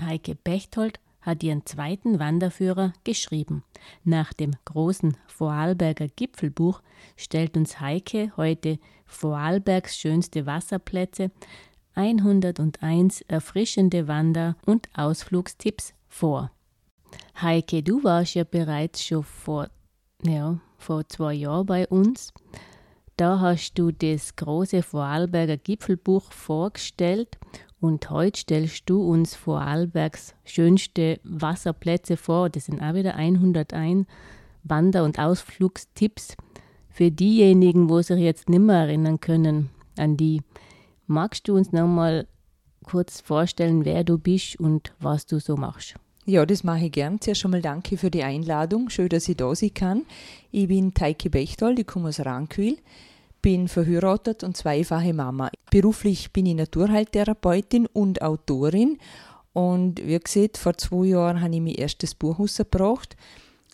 Heike Bechtold hat ihren zweiten Wanderführer geschrieben. Nach dem großen Vorarlberger Gipfelbuch stellt uns Heike heute Vorarlbergs schönste Wasserplätze, 101 erfrischende Wander- und Ausflugstipps vor. Heike, du warst ja bereits schon vor, ja, vor zwei Jahren bei uns. Da hast du das große Vorarlberger Gipfelbuch vorgestellt und heute stellst du uns Vorarlbergs schönste Wasserplätze vor. Das sind auch wieder 101 Wander- und Ausflugstipps für diejenigen, wo sich jetzt nicht mehr erinnern können an die. Magst du uns noch mal kurz vorstellen, wer du bist und was du so machst? Ja, das mache ich gern. Zuerst schon mal danke für die Einladung. Schön, dass ich da sein kann. Ich bin Teike Bechtold, ich komme aus Rankwil, bin verheiratet und zweifache Mama. Beruflich bin ich Naturheiltherapeutin und Autorin. Und wie gesagt, vor zwei Jahren habe ich mein erstes Buch rausgebracht.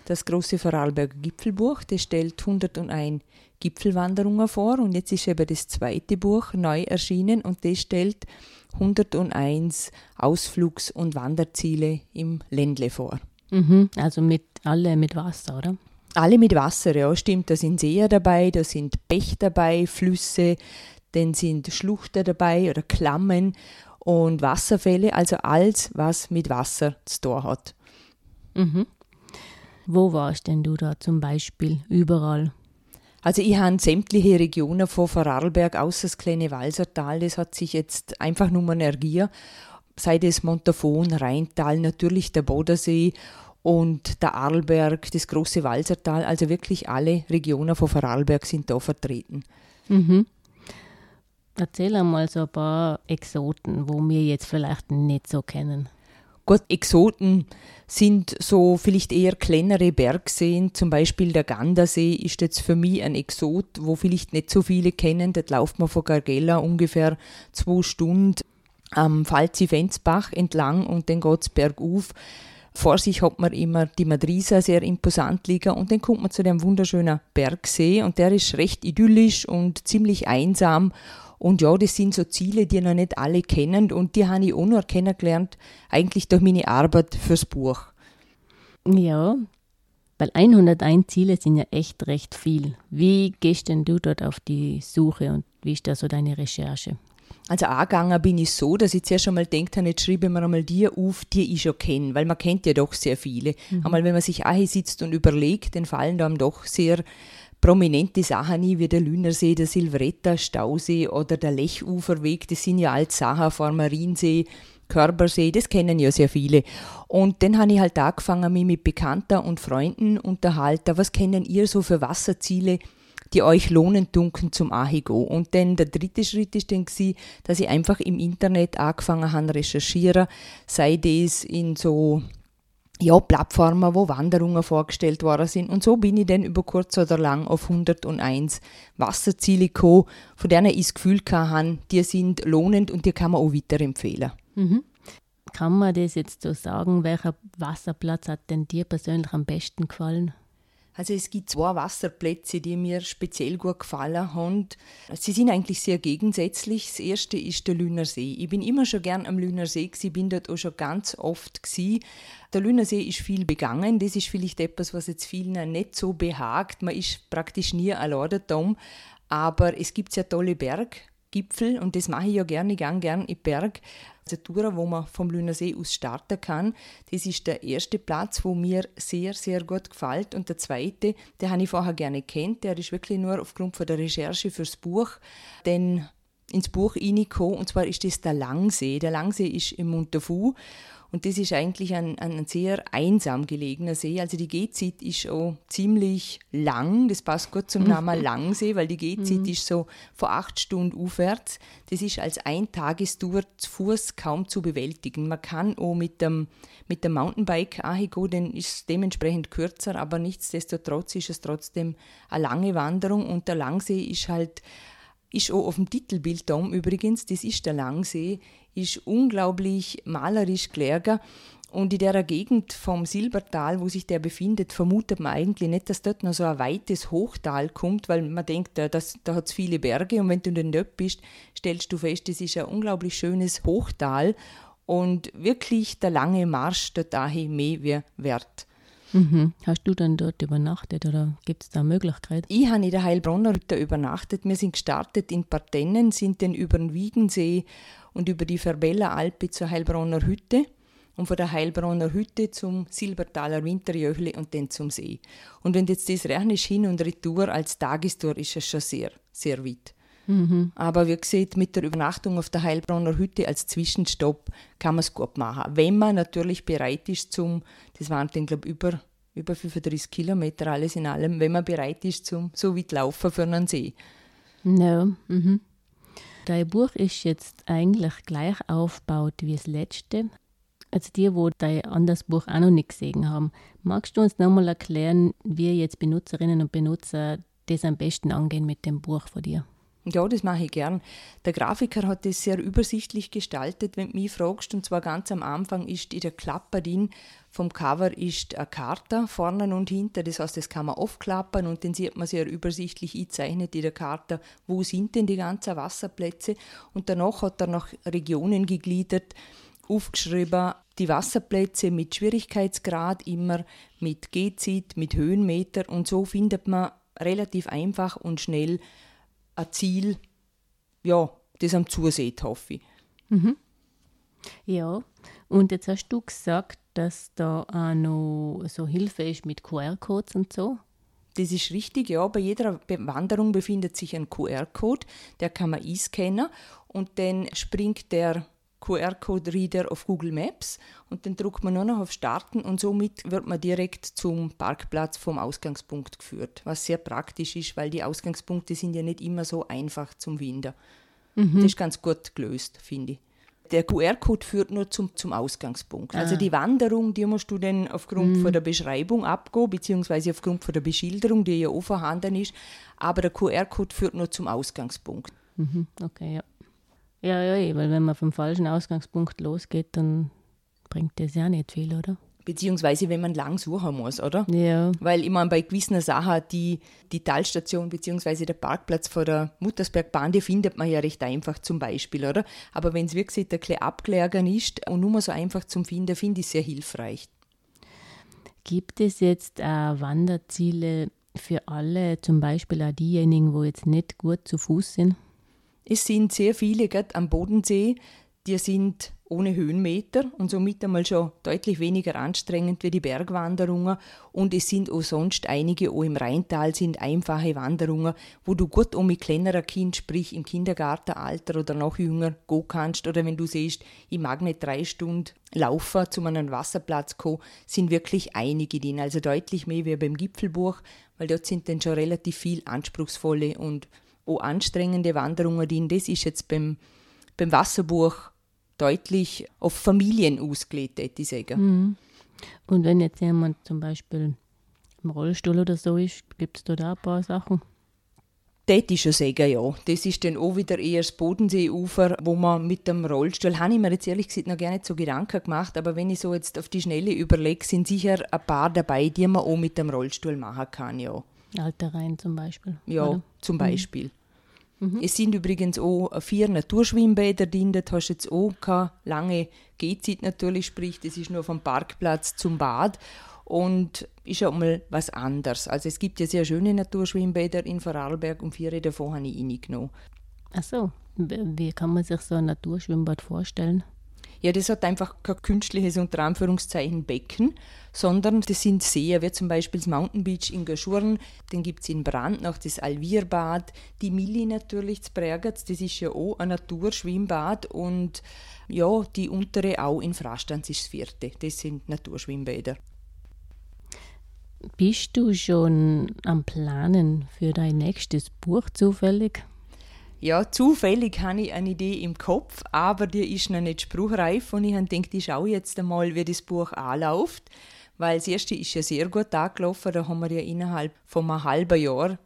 Das große Vorarlberger Gipfelbuch, das stellt 101 Gipfelwanderungen vor. Und jetzt ist eben das zweite Buch neu erschienen und das stellt 101 Ausflugs- und Wanderziele im Ländle vor. Mhm, also mit alle mit Wasser, oder? Alle mit Wasser, ja, stimmt. Da sind Seen dabei, da sind Bech dabei, Flüsse, dann sind Schluchten dabei oder Klammen und Wasserfälle, also alles, was mit Wasser zu tun hat. Mhm. Wo warst denn du da zum Beispiel überall? Also ich habe sämtliche Regionen von Vorarlberg außer das kleine Walsertal, das hat sich jetzt einfach nur Energie, sei das Montafon, Rheintal, natürlich der Bodensee und der Arlberg, das große Walsertal, also wirklich alle Regionen von Vorarlberg sind da vertreten. Mhm. Erzähl einmal so ein paar Exoten, wo wir jetzt vielleicht nicht so kennen. Gut, Exoten sind so vielleicht eher kleinere Bergseen, zum Beispiel der Gandasee ist jetzt für mich ein Exot, wo vielleicht nicht so viele kennen. Dort läuft man von Gargella ungefähr zwei Stunden am Falzi-Fenzbach entlang und dann geht es bergauf. Vor sich hat man immer die Madrisa sehr imposant liegen und dann kommt man zu dem wunderschönen Bergsee und der ist recht idyllisch und ziemlich einsam und ja, das sind so Ziele, die noch nicht alle kennen und die habe ich auch nur kennengelernt, eigentlich durch meine Arbeit fürs Buch. Ja, weil 101 Ziele sind ja echt recht viel. Wie gehst denn du dort auf die Suche und wie ist da so deine Recherche? Also angegangen bin ich so, dass ich zuerst einmal denkt habe, jetzt schreibe ich mir einmal die auf, die ich schon kenne, weil man kennt ja doch sehr viele. Mhm. Einmal, wenn man sich auch sitzt und überlegt, dann fallen da doch sehr prominente Sachen wie der Lünersee, der Silvretta Stausee oder der Lechuferweg, das sind ja alles Sachen vor Mariensee, Körpersee, das kennen ja sehr viele. Und dann habe ich halt angefangen, mich mit Bekannten und Freunden unterhalten, was kennen ihr so für Wasserziele, die euch lohnen dunken zum Ahigo. Und dann der dritte Schritt ist dann gewesen, dass ich einfach im Internet angefangen habe recherchieren, sei das in so ja, Plattformen, wo Wanderungen vorgestellt worden sind. Und so bin ich dann über kurz oder lang auf 101 Wasserziele gekommen, von denen ich das Gefühl hatte, die sind lohnend und die kann man auch weiterempfehlen. Mhm. Kann man das jetzt so sagen, welcher Wasserplatz hat denn dir persönlich am besten gefallen? Also es gibt zwei Wasserplätze, die mir speziell gut gefallen haben. Sie sind eigentlich sehr gegensätzlich. Das erste ist der Lüner See. Ich bin immer schon gern am Lüner See gewesen, bin dort auch schon ganz oft gewesen. Der Lüner See ist viel begangen. Das ist vielleicht etwas, was jetzt vielen nicht so behagt. Man ist praktisch nie allein da. Aber es gibt sehr tolle Berggipfel und das mache ich ja gerne, gern, gern im Berg. Tour, wo man vom Lüner See aus starten kann. Das ist der erste Platz, wo mir sehr, sehr gut gefällt. Und der zweite, den habe ich vorher gerne kennt, der ist wirklich nur aufgrund von der Recherche fürs Buch, denn ins Buch reingekommen, und zwar ist das der Langsee. Der Langsee ist im Montafu und das ist eigentlich ein, ein sehr einsam gelegener See. Also die Gehzeit ist auch ziemlich lang. Das passt gut zum Namen mhm. Langsee, weil die Gehzeit mhm. ist so von acht Stunden aufwärts. Das ist als Eintagestour zu Fuß kaum zu bewältigen. Man kann auch mit dem, mit dem Mountainbike gehen, dann ist dementsprechend kürzer, aber nichtsdestotrotz ist es trotzdem eine lange Wanderung und der Langsee ist halt ist auch auf dem Titelbild da übrigens, das ist der Langsee, ist unglaublich malerisch gelegen. Und in der Gegend vom Silbertal, wo sich der befindet, vermutet man eigentlich nicht, dass dort noch so ein weites Hochtal kommt, weil man denkt, äh, dass, da hat es viele Berge und wenn du den Nöpp bist, stellst du fest, das ist ein unglaublich schönes Hochtal. und wirklich der lange Marsch dort dahin mehr wert. Mhm. Hast du dann dort übernachtet oder gibt es da Möglichkeit? Ich habe in der Heilbronner Hütte übernachtet. Wir sind gestartet in Partennen, sind dann über den Wiegensee und über die Verbella Alpe zur Heilbronner Hütte und von der Heilbronner Hütte zum Silbertaler Winterjöchli und dann zum See. Und wenn du jetzt das rechnest, hin und retour als Tagestour, ist es schon sehr, sehr weit. Mhm. Aber wie gesagt, mit der Übernachtung auf der Heilbronner Hütte als Zwischenstopp kann man es gut machen. Wenn man natürlich bereit ist zum, das waren dann glaube ich über, über 35 Kilometer alles in allem, wenn man bereit ist zum so weit laufen für einen See. Ja, mhm. Dein Buch ist jetzt eigentlich gleich aufgebaut wie das letzte. Also die, wo dein anderes Buch auch noch nicht gesehen haben. Magst du uns nochmal erklären, wie jetzt Benutzerinnen und Benutzer das am besten angehen mit dem Buch von dir? Ja, das mache ich gern. Der Grafiker hat das sehr übersichtlich gestaltet, wenn du mich fragst. Und zwar ganz am Anfang ist in der Klappe drin vom Cover ist eine Karte vorne und hinten. Das heißt, das kann man aufklappern und dann sieht man sehr übersichtlich eingezeichnet in der Karte, wo sind denn die ganzen Wasserplätze. Und danach hat er noch Regionen gegliedert, aufgeschrieben, die Wasserplätze mit Schwierigkeitsgrad immer, mit Gehzeit, mit Höhenmeter und so findet man relativ einfach und schnell ein Ziel, ja, das am zusieht, hoffe ich. Mhm. Ja, und jetzt hast du gesagt, dass da auch noch so Hilfe ist mit QR-Codes und so. Das ist richtig, ja. Bei jeder Wanderung befindet sich ein QR-Code, der kann man einscannen und dann springt der QR-Code-Reader auf Google Maps und dann drückt man nur noch auf Starten und somit wird man direkt zum Parkplatz vom Ausgangspunkt geführt, was sehr praktisch ist, weil die Ausgangspunkte sind ja nicht immer so einfach zum Finden. Mhm. Das ist ganz gut gelöst, finde ich. Der QR-Code führt nur zum, zum Ausgangspunkt. Also ah. Also die Wanderung, die musst du dann aufgrund mhm. von der Beschreibung abgehen, beziehungsweise aufgrund von der Beschilderung, die ja auch vorhanden ist. Aber der QR-Code führt nur zum Ausgangspunkt. Mhm. Okay, ja. Ja, ja, eh, weil wenn man vom falschen Ausgangspunkt losgeht, dann bringt das ja nicht viel, oder? Beziehungsweise wenn man lang suchen muss, oder? Ja. Weil ich meine, bei gewissen Sachen, die, die Talstation beziehungsweise der Parkplatz vor der Muttersbergbahn, die findet man ja recht einfach zum Beispiel, oder? Aber wenn es wirklich ein bisschen abgelegen ist und nur mal so einfach zum Finden, finde ich sehr hilfreich. Gibt es jetzt auch Wanderziele für alle, zum Beispiel auch diejenigen, wo jetzt nicht gut zu Fuß sind? Es sind sehr viele gerade am Bodensee, die sind ohne Höhenmeter und somit einmal schon deutlich weniger anstrengend wie die Bergwanderungen. Und es sind auch sonst einige, auch im Rheintal sind einfache Wanderungen, wo du gut um mit kleinerer Kind, sprich im Kindergartenalter oder noch jünger, gehen kannst. Oder wenn du siehst, ich mag nicht drei Stunden laufen zu einem Wasserplatz kommen, sind wirklich einige drin. Also deutlich mehr wie beim Gipfelbuch, weil dort sind dann schon relativ viel anspruchsvolle und auch anstrengende Wanderungen drin. Das ist jetzt beim, beim Wasserbuch deutlich auf Familien ausgelegt, hätte ich sagen. Mhm. Und wenn jetzt jemand zum Beispiel im Rollstuhl oder so ist, gibt es da, ein paar Sachen? Das ist schon sagen, ja. Das ist dann auch wieder eher das Bodenseeufer, wo man mit dem Rollstuhl, habe ich mir jetzt ehrlich gesagt noch gar nicht so Gedanken gemacht, aber wenn ich so jetzt auf die Schnelle überlege, sind sicher ein paar dabei, die man auch mit dem Rollstuhl machen kann, ja. Altereien zum Beispiel. Ja, oder? zum Beispiel. Mhm. Mhm. Es sind übrigens auch vier Naturschwimmbäder drin, da hast du jetzt auch keine lange Gehzeit natürlich, sprich, das ist nur vom Parkplatz zum Bad und ist auch mal was anderes. Also es gibt ja sehr schöne Naturschwimmbäder in Vorarlberg und vier davon habe ich reingenommen. Ach so, wie kann man sich so ein Naturschwimmbad vorstellen? Ja, das hat einfach kein künstliches unter Anführungszeichen Becken, sondern das sind Seen, wie zum Beispiel das Mountain Beach in Gaschurn, den gibt es in Brand noch das Alvirbad, die Milli natürlich zu Bergertz, das ist ja auch ein Naturschwimmbad und ja, die untere auch in Frastanz ist das vierte, das sind Naturschwimmbäder. Bist du schon am Planen für dein nächstes Buch zufällig? Ja, zufällig habe ich eine Idee im Kopf, aber die ist noch nicht spruchreif. Und ich habe gedacht, ich schaue jetzt einmal, wie das Buch anläuft, weil das erste ist ja sehr gut angelaufen, da haben wir ja innerhalb von einem halben Jahr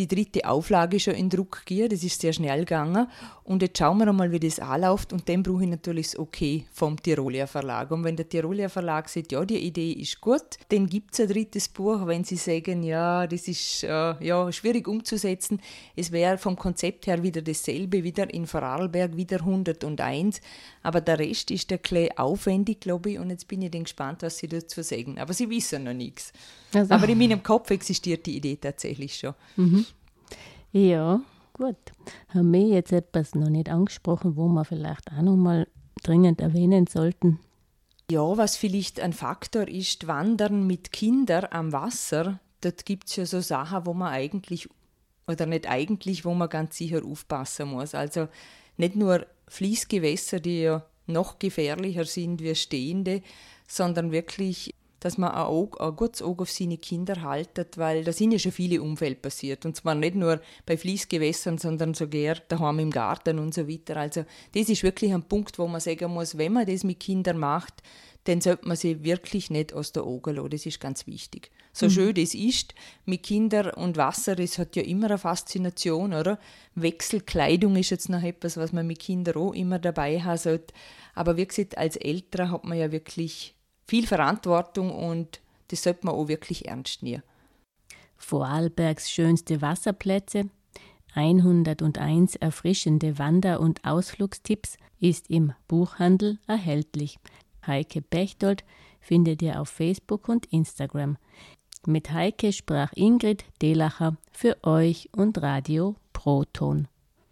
die dritte Auflage schon in Druck gegeben. Das ist sehr schnell gegangen. Und jetzt schauen wir einmal, wie das anläuft. Und dann brauche ich natürlich das Okay vom Tiroler Verlag. Und wenn der Tiroler Verlag sagt, ja, die Idee ist gut, dann gibt es ein drittes Buch. Wenn sie sagen, ja, das ist äh, ja, schwierig umzusetzen, es wäre vom Konzept her wieder dasselbe, wieder in Vorarlberg, wieder 101. Aber der Rest ist ein bisschen aufwendig, glaube ich. Und jetzt bin ich dann gespannt, was sie dazu sagen. Aber sie wissen noch nichts. Also. Aber in meinem Kopf existiert die Idee tatsächlich schon. Mhm. Ja, gut. Haben wir jetzt etwas noch nicht angesprochen, wo wir vielleicht auch noch mal dringend erwähnen sollten? Ja, was vielleicht ein Faktor ist, Wandern mit Kindern am Wasser, dort gibt es ja so Sachen, wo man eigentlich, oder nicht eigentlich, wo man ganz sicher aufpassen muss. Also nicht nur Fließgewässer, die ja noch gefährlicher sind wie stehende, sondern wirklich dass man ein, Auge, ein gutes Auge auf seine Kinder haltet, weil da sind ja schon viele Unfälle passiert. Und zwar nicht nur bei Fließgewässern, sondern sogar daheim im Garten und so weiter. Also das ist wirklich ein Punkt, wo man sagen muss, wenn man das mit Kindern macht, dann sollte man sie wirklich nicht aus der Augen lassen. Das ist ganz wichtig. So mhm. schön das ist, mit Kindern und Wasser, das hat ja immer eine Faszination, oder? Wechselkleidung ist jetzt noch etwas, was man mit Kindern auch immer dabei haben sollte. Aber wie gesagt, als Älterer hat man ja wirklich viel Verantwortung und das sollte man auch wirklich ernst nehmen. Vorarlbergs schönste Wasserplätze, 101 erfrischende Wander- und Ausflugstipps ist im Buchhandel erhältlich. Heike Bechtold findet ihr auf Facebook und Instagram. Mit Heike sprach Ingrid Delacher für euch und Radio Proton.